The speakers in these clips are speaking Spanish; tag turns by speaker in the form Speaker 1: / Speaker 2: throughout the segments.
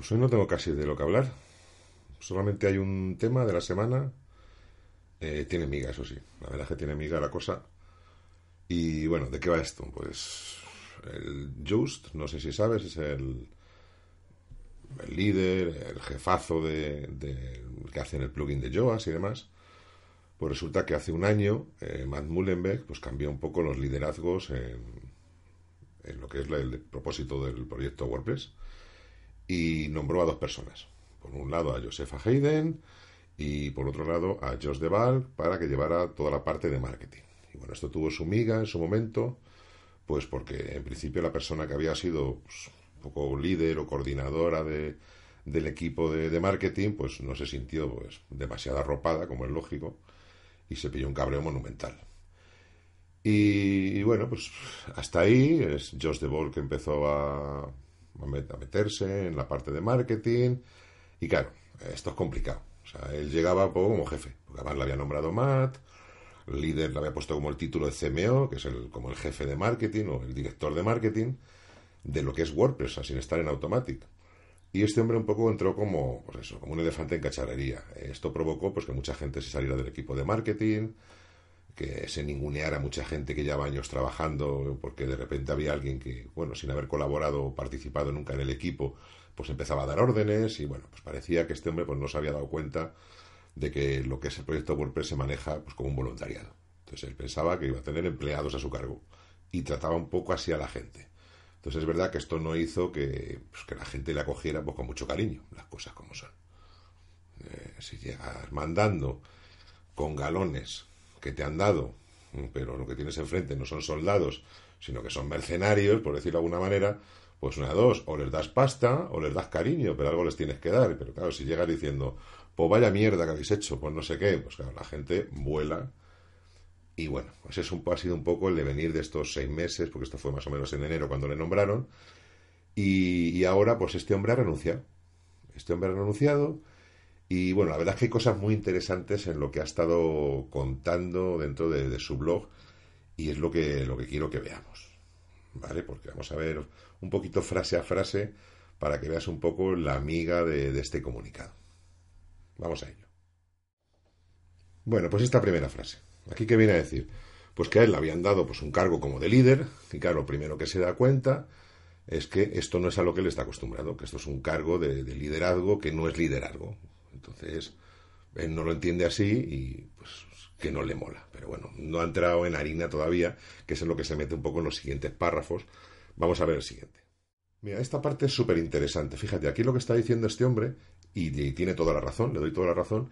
Speaker 1: Pues hoy no tengo casi de lo que hablar. Solamente hay un tema de la semana. Eh, tiene miga, eso sí. La verdad es que tiene miga la cosa. Y bueno, ¿de qué va esto? Pues el Just, no sé si sabes, es el, el líder, el jefazo de, que hacen el plugin de Joas y demás. Pues resulta que hace un año eh, Matt Mullenbeck pues cambió un poco los liderazgos en, en lo que es el propósito del proyecto WordPress y nombró a dos personas. Por un lado a Josefa Hayden y por otro lado a Josh DeVal para que llevara toda la parte de marketing. Y bueno, esto tuvo su miga en su momento, pues porque en principio la persona que había sido pues, un poco líder o coordinadora de, del equipo de, marketing, pues no se sintió pues, demasiado arropada, como es lógico, y se pilló un cabreo monumental. Y, bueno, pues hasta ahí es Josh DeVal que empezó a, a meterse en la parte de marketing. Y claro, esto es complicado. O sea, él llegaba un poco como jefe, porque además le había nombrado Matt, líder le había puesto como el título de CMO, que es el, como el jefe de marketing o el director de marketing de lo que es WordPress, sin estar en Automatic. Y este hombre un poco entró como, pues eso, como un elefante en cacharrería. Esto provocó pues que mucha gente se saliera del equipo de marketing, que se ninguneara mucha gente que lleva años trabajando, porque de repente había alguien que, bueno, sin haber colaborado o participado nunca en el equipo, pues empezaba a dar órdenes y bueno, pues parecía que este hombre pues no se había dado cuenta de que lo que es el proyecto WordPress se maneja pues como un voluntariado. Entonces él pensaba que iba a tener empleados a su cargo y trataba un poco así a la gente. Entonces es verdad que esto no hizo que, pues, que la gente le acogiera pues, con mucho cariño, las cosas como son. Eh, si llegas mandando con galones que te han dado, pero lo que tienes enfrente no son soldados, sino que son mercenarios, por decirlo de alguna manera, pues una, dos, o les das pasta o les das cariño, pero algo les tienes que dar. Pero claro, si llegas diciendo, pues vaya mierda que habéis hecho, pues no sé qué, pues claro, la gente vuela. Y bueno, pues eso ha sido un poco el devenir de estos seis meses, porque esto fue más o menos en enero cuando le nombraron. Y, y ahora, pues este hombre ha renunciado. Este hombre ha renunciado y bueno, la verdad es que hay cosas muy interesantes en lo que ha estado contando dentro de, su blog y es lo que, lo que quiero que veamos. ¿Vale? Porque vamos a ver un poquito frase a frase para que veas un poco la amiga de, este comunicado. Vamos a ello. Bueno, pues esta primera frase. Aquí que viene a decir, pues que a él le habían dado pues un cargo como de líder, y claro, lo primero que se da cuenta es que esto no es a lo que él está acostumbrado, que esto es un cargo de liderazgo que no es liderazgo, entonces, él no lo entiende así y pues que no le mola. Pero bueno, no ha entrado en harina todavía, que es en lo que se mete un poco en los siguientes párrafos. Vamos a ver el siguiente. Mira, esta parte es súper interesante. Fíjate, aquí lo que está diciendo este hombre, y, tiene toda la razón, le doy toda la razón,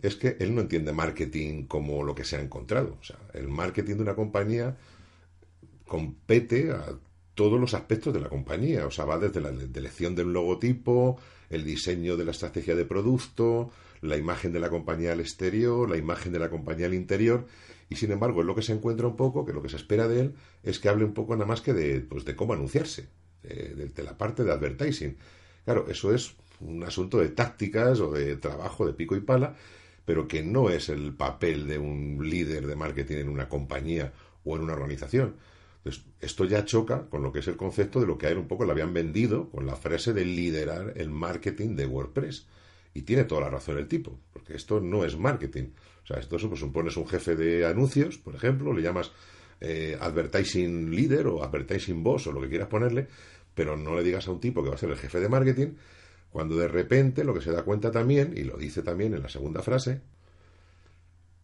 Speaker 1: es que él no entiende marketing como lo que se ha encontrado. O sea, el marketing de una compañía compete a todos los aspectos de la compañía. O sea, va desde la elección del logotipo, el diseño de la estrategia de producto, la imagen de la compañía al exterior, la imagen de la compañía al interior, y sin embargo es lo que se encuentra un poco, que lo que se espera de él es que hable un poco nada más que de, pues, de cómo anunciarse, de, de la parte de advertising. Claro, eso es un asunto de tácticas o de trabajo de pico y pala, pero que no es el papel de un líder de marketing en una compañía o en una organización. Entonces, esto ya choca con lo que es el concepto de lo que a él un poco le habían vendido con la frase de liderar el marketing de WordPress. Y tiene toda la razón el tipo, porque esto no es marketing. O sea, esto pues, pones un jefe de anuncios, por ejemplo, le llamas eh, advertising leader o advertising boss o lo que quieras ponerle, pero no le digas a un tipo que va a ser el jefe de marketing, cuando de repente lo que se da cuenta también, y lo dice también en la segunda frase,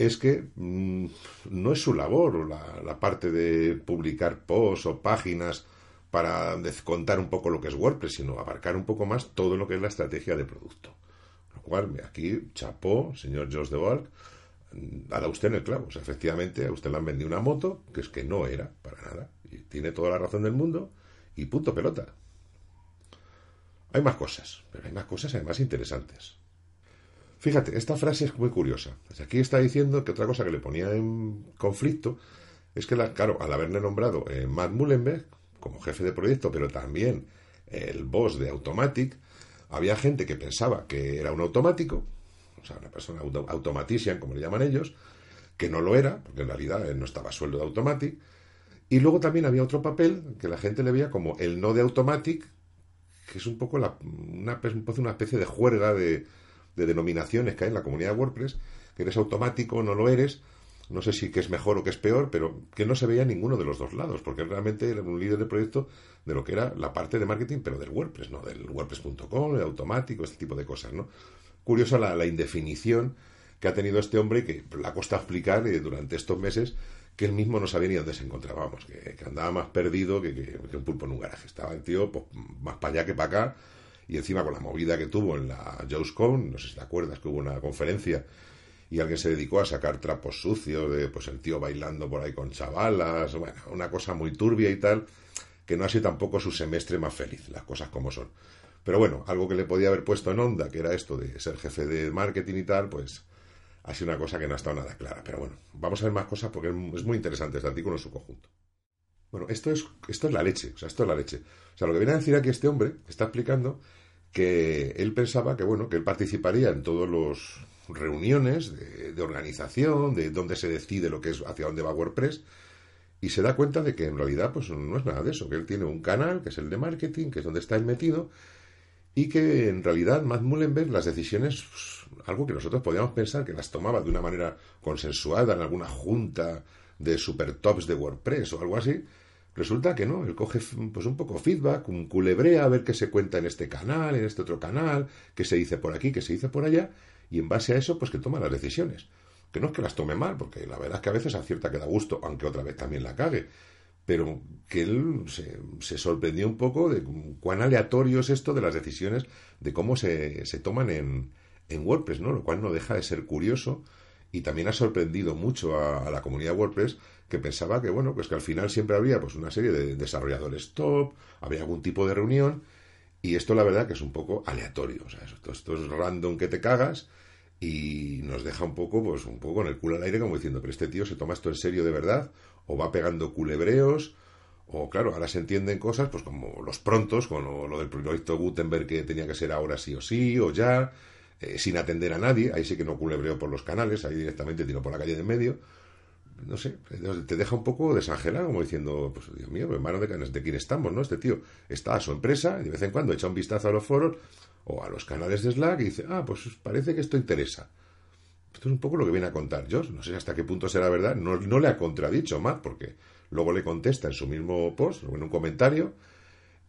Speaker 1: es que mmm, no es su labor la, la, parte de publicar posts o páginas para contar un poco lo que es WordPress, sino abarcar un poco más todo lo que es la estrategia de producto. Lo cual, aquí, chapó, señor Josh de Walk, ha dado usted en el clavo. O sea, efectivamente, a usted le han vendido una moto que es que no era para nada. Y tiene toda la razón del mundo y punto pelota. Hay más cosas, pero hay más cosas además interesantes. Fíjate, esta frase es muy curiosa. Aquí está diciendo que otra cosa que le ponía en conflicto es que, la, claro, al haberle nombrado eh, Matt Mullenberg como jefe de proyecto, pero también el boss de Automatic, había gente que pensaba que era un automático, o sea, una persona auto automatician, como le llaman ellos, que no lo era, porque en realidad él no estaba sueldo de Automatic. Y luego también había otro papel que la gente le veía como el no de Automatic, que es un poco la, una, una especie de juerga de, de denominaciones que hay en la comunidad de WordPress, que eres automático, no lo eres, no sé si que es mejor o que es peor, pero que no se veía ninguno de los dos lados, porque realmente era un líder de proyecto de lo que era la parte de marketing, pero del WordPress, ¿no? Del WordPress.com, el automático, este tipo de cosas, ¿no? Curiosa la, indefinición que ha tenido este hombre y que la costa explicar eh, durante estos meses que él mismo no sabía ni dónde se encontraba, vamos, que, andaba más perdido que, un pulpo en un garaje. Estaba el tío pues, más para allá que para acá y encima con la movida que tuvo en la JOSCON, no sé si te acuerdas que hubo una conferencia y alguien se dedicó a sacar trapos sucios de pues el tío bailando por ahí con chavalas, bueno, una cosa muy turbia y tal, que no ha sido tampoco su semestre más feliz, las cosas como son. Pero bueno, algo que le podía haber puesto en onda, que era esto de ser jefe de marketing y tal, pues ha sido una cosa que no ha estado nada clara. Pero bueno, vamos a ver más cosas porque es muy interesante este artículo en su conjunto. Bueno, esto es, esto es la leche, o sea, esto es la leche. O sea, lo que viene a decir aquí este hombre está explicando que él pensaba que, bueno, que él participaría en todos los reuniones de, organización, de dónde se decide lo que es, hacia dónde va WordPress, y se da cuenta de que en realidad pues no es nada de eso, que él tiene un canal, que es el de marketing, que es donde está él metido, y que en realidad Matt Mullenberg las decisiones, algo que nosotros podíamos pensar que las tomaba de una manera consensuada en alguna junta de super tops de WordPress o algo así, Resulta que no, él coge pues un poco feedback, un culebrea a ver qué se cuenta en este canal, en este otro canal, qué se dice por aquí, qué se dice por allá, y en base a eso, pues que toma las decisiones. Que no es que las tome mal, porque la verdad es que a veces acierta que da gusto, aunque otra vez también la cague. Pero que él se, sorprendió un poco de cuán aleatorio es esto de las decisiones, de cómo se, se toman en, en WordPress, ¿no? Lo cual no deja de ser curioso y también ha sorprendido mucho a, la comunidad WordPress que pensaba que, bueno, pues que al final siempre había pues una serie de desarrolladores top, había algún tipo de reunión, y esto la verdad que es un poco aleatorio, o sea, esto, esto es random que te cagas y nos deja un poco, pues un poco con el culo al aire como diciendo, pero este tío se toma esto en serio de verdad, o va pegando culebreos, o claro, ahora se entienden cosas, pues como los prontos, con lo, del proyecto Gutenberg que tenía que ser ahora sí o sí, o ya, eh, sin atender a nadie, ahí sí que no culebreo por los canales, ahí directamente tiro por la calle de en medio, no sé, te deja un poco desangelado, como diciendo, pues Dios mío, hermano de, de quién estamos, ¿no? Este tío está a su empresa y de vez en cuando echa un vistazo a los foros o a los canales de Slack y dice, ah, pues parece que esto interesa. Esto es un poco lo que viene a contar Josh. No sé hasta qué punto será verdad. No, le ha contradicho Matt, porque luego le contesta en su mismo post, o en un comentario,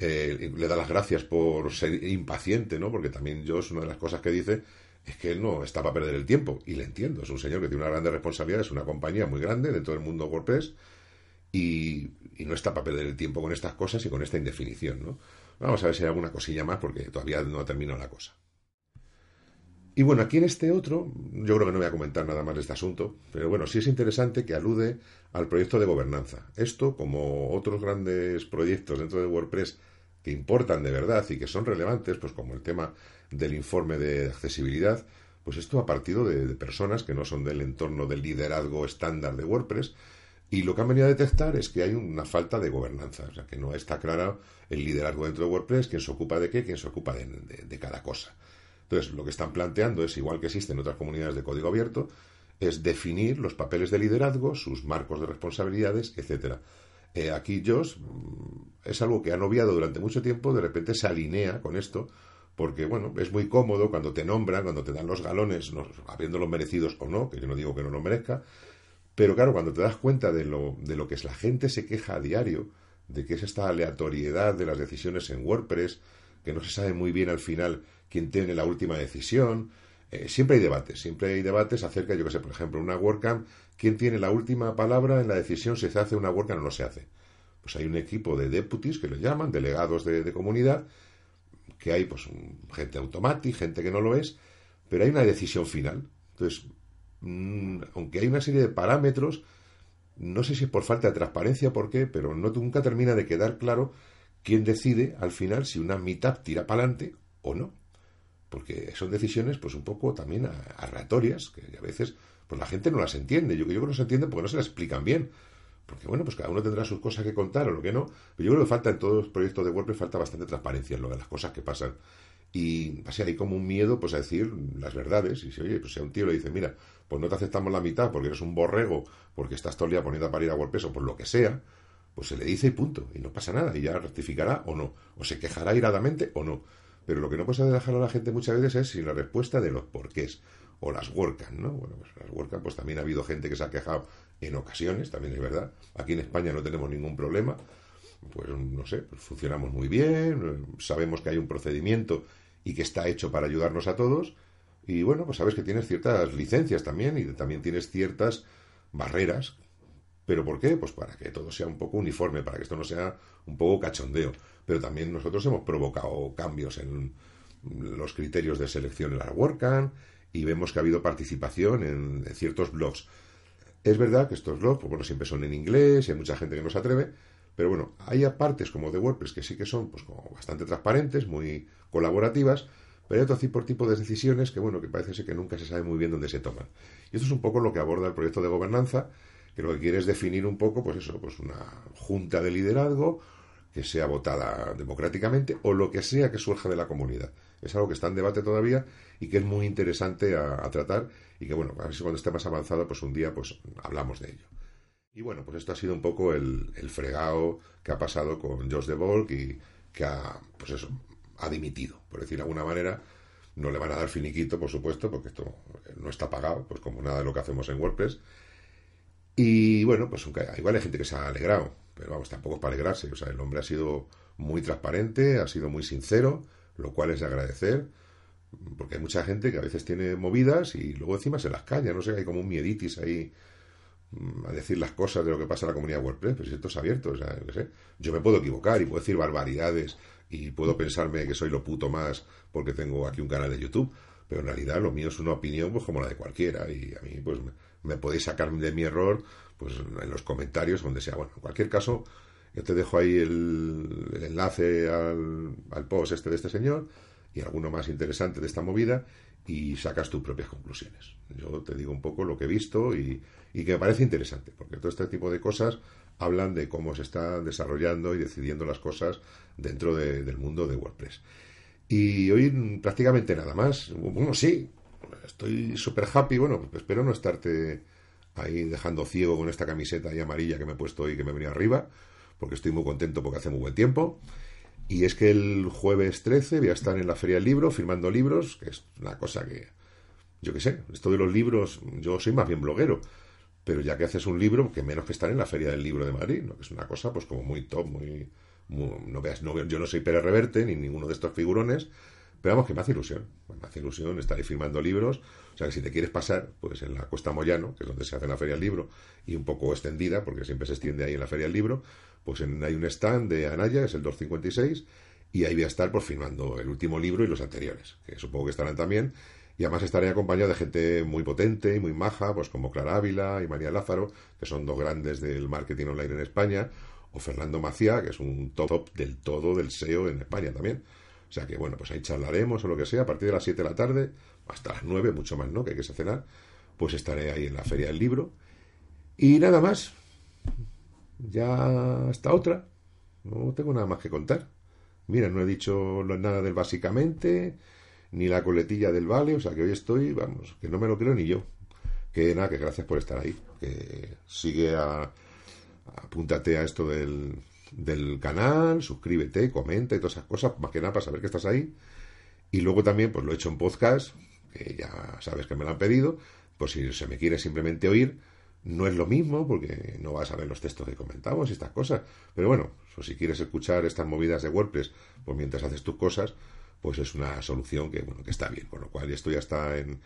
Speaker 1: eh, le da las gracias por ser impaciente, ¿no? Porque también Josh, una de las cosas que dice es que él no está para perder el tiempo. Y le entiendo, es un señor que tiene una grande responsabilidad, es una compañía muy grande dentro del mundo WordPress y, no está para perder el tiempo con estas cosas y con esta indefinición. ¿no? Vamos a ver si hay alguna cosilla más porque todavía no ha terminado la cosa. Y bueno, aquí en este otro, yo creo que no voy a comentar nada más de este asunto, pero bueno, sí es interesante que alude al proyecto de gobernanza. Esto, como otros grandes proyectos dentro de WordPress que importan de verdad y que son relevantes, pues como el tema del informe de accesibilidad, pues esto ha partido de, personas que no son del entorno del liderazgo estándar de WordPress y lo que han venido a detectar es que hay una falta de gobernanza, o sea, que no está claro el liderazgo dentro de WordPress, quién se ocupa de qué, quién se ocupa de, cada cosa. Entonces, lo que están planteando es, igual que existe en otras comunidades de código abierto, es definir los papeles de liderazgo, sus marcos de responsabilidades, etcétera. Eh, aquí Josh mm, es algo que han obviado durante mucho tiempo, de repente se alinea con esto, porque bueno, es muy cómodo cuando te nombran, cuando te dan los galones, no, habiéndolos merecidos o no, que yo no digo que no lo merezca, pero claro, cuando te das cuenta de lo, de lo que es la gente se queja a diario, de que es esta aleatoriedad de las decisiones en WordPress, que no se sabe muy bien al final quién tiene la última decisión, eh, siempre hay debates, siempre hay debates acerca, yo que sé, por ejemplo, una WordCamp, quién tiene la última palabra en la decisión si se hace una WordCamp o no se hace. Pues hay un equipo de deputies que lo llaman, delegados de comunidad, que hay pues gente automática, gente que no lo es, pero hay una decisión final. Entonces, mm, aunque hay una serie de parámetros, no sé si es por falta de transparencia por qué, pero no, nunca termina de quedar claro quién decide al final si una mitad tira para adelante o no. Porque son decisiones pues un poco también aleatorias, que a veces pues la gente no las entiende. Yo, yo creo que no se entiende porque no se las explican bien. Porque bueno, pues cada uno tendrá sus cosas que contar o lo que no. Pero yo creo que falta en todos los proyectos de WordPress, falta bastante transparencia en lo de las cosas que pasan. Y así hay como un miedo pues a decir las verdades. Y si, oye, pues si a un tío le dice, mira, pues no te aceptamos la mitad porque eres un borrego, porque estás todo el día poniendo a parir a WordPress o por lo que sea, pues se le dice y punto, y no pasa nada, y ya rectificará o no, o se quejará iradamente o no. Pero lo que no puede dejar a la gente muchas veces es sin la respuesta de los porqués, o las WordCamp, ¿no? Bueno, pues las WordCamp, pues también ha habido gente que se ha quejado en ocasiones, también es verdad. Aquí en España no tenemos ningún problema, pues no sé, pues funcionamos muy bien, sabemos que hay un procedimiento y que está hecho para ayudarnos a todos, y bueno, pues sabes que tienes ciertas licencias también y también tienes ciertas barreras. ¿Pero por qué? Pues para que todo sea un poco uniforme, para que esto no sea un poco cachondeo. Pero también nosotros hemos provocado cambios en los criterios de selección en la WordCamp y vemos que ha habido participación en, ciertos blogs. Es verdad que estos blogs, pues bueno, siempre son en inglés y hay mucha gente que no se atreve, pero bueno, hay partes como de WordPress que sí que son pues como bastante transparentes, muy colaborativas, pero hay otro tipo de decisiones que, bueno, que parece ser que nunca se sabe muy bien dónde se toman. Y esto es un poco lo que aborda el proyecto de gobernanza, que lo que quiere es definir un poco, pues eso, pues una junta de liderazgo que sea votada democráticamente o lo que sea que surja de la comunidad. Es algo que está en debate todavía y que es muy interesante a, tratar y que, bueno, a ver si cuando esté más avanzado, pues un día pues hablamos de ello. Y bueno, pues esto ha sido un poco el, el fregado que ha pasado con Josh de Volk y que ha, pues eso, ha dimitido, por decir de alguna manera. No le van a dar finiquito, por supuesto, porque esto no está pagado, pues como nada de lo que hacemos en WordPress. Y bueno, pues igual hay gente que se ha alegrado, pero vamos, tampoco es para alegrarse. O sea, el hombre ha sido muy transparente, ha sido muy sincero, lo cual es de agradecer, porque hay mucha gente que a veces tiene movidas y luego encima se las calla, no sé, hay como un mieditis ahí mm, a decir las cosas de lo que pasa en la comunidad WordPress, pero si esto es abierto, o sea, yo, sé, yo me puedo equivocar y puedo decir barbaridades y puedo pensarme que soy lo puto más porque tengo aquí un canal de YouTube, pero en realidad lo mío es una opinión pues como la de cualquiera y a mí pues me, podéis sacar de mi error pues en los comentarios donde sea. Bueno, en cualquier caso, yo te dejo ahí el, enlace al, al, post este de este señor y alguno más interesante de esta movida y sacas tus propias conclusiones. Yo te digo un poco lo que he visto y, y que me parece interesante, porque todo este tipo de cosas hablan de cómo se están desarrollando y decidiendo las cosas dentro del mundo de WordPress. Y hoy prácticamente nada más. Bueno, sí, estoy súper happy. Bueno, espero no estarte ahí dejando ciego con esta camiseta ahí amarilla que me he puesto hoy que me venía arriba, porque estoy muy contento porque hace muy buen tiempo. Y es que el jueves 13 voy a estar en la Feria del Libro firmando libros, que es una cosa que, yo qué sé, esto de los libros, yo soy más bien bloguero, pero ya que haces un libro, que menos que estar en la Feria del Libro de Madrid, ¿no? que es una cosa pues como muy top, muy... no veas, no, yo no soy Pérez Reverte ni ninguno de estos figurones, pero vamos, que me hace ilusión, me hace ilusión estar ahí firmando libros, o sea que si te quieres pasar, pues en la Cuesta Moyano, que es donde se hace la Feria del Libro, y un poco extendida, porque siempre se extiende ahí en la Feria del Libro, pues hay un stand de Anaya, es el 256, y ahí voy a estar pues firmando el último libro y los anteriores, que supongo que estarán también, y además estaré acompañado de gente muy potente y muy maja, pues como Clara Ávila y María Lázaro, que son dos grandes del marketing online en España, o Fernando Macía, que es un top del todo del SEO en España también. O sea que bueno, pues ahí charlaremos o lo que sea, a partir de las 7 de la tarde, hasta las 9, mucho más, ¿no? Que hay que cenar, pues estaré ahí en la Feria del Libro. Y nada más. Ya hasta otra. No tengo nada más que contar. Mira, no he dicho nada del básicamente ni la coletilla del vale, o sea que hoy estoy, vamos, que no me lo creo ni yo. Que nada, que gracias por estar ahí, que sigue a, apúntate a esto del, del canal, suscríbete, comenta y todas esas cosas, más que nada para saber que estás ahí. Y luego también, pues lo he hecho en podcast, que ya sabes que me lo han pedido, pues si se me quiere simplemente oír, no es lo mismo, porque no vas a ver los textos que comentamos y estas cosas. Pero bueno, si quieres escuchar estas movidas de WordPress, pues mientras haces tus cosas, pues es una solución que, bueno, que está bien. Con lo cual esto ya está en,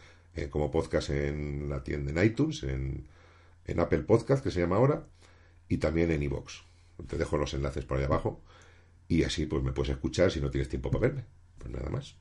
Speaker 1: como podcast en la tienda en iTunes, en, en, Apple Podcast, que se llama ahora, y también en iVoox. Te dejo los enlaces por ahí abajo y así pues me puedes escuchar si no tienes tiempo para verme. Pues nada más.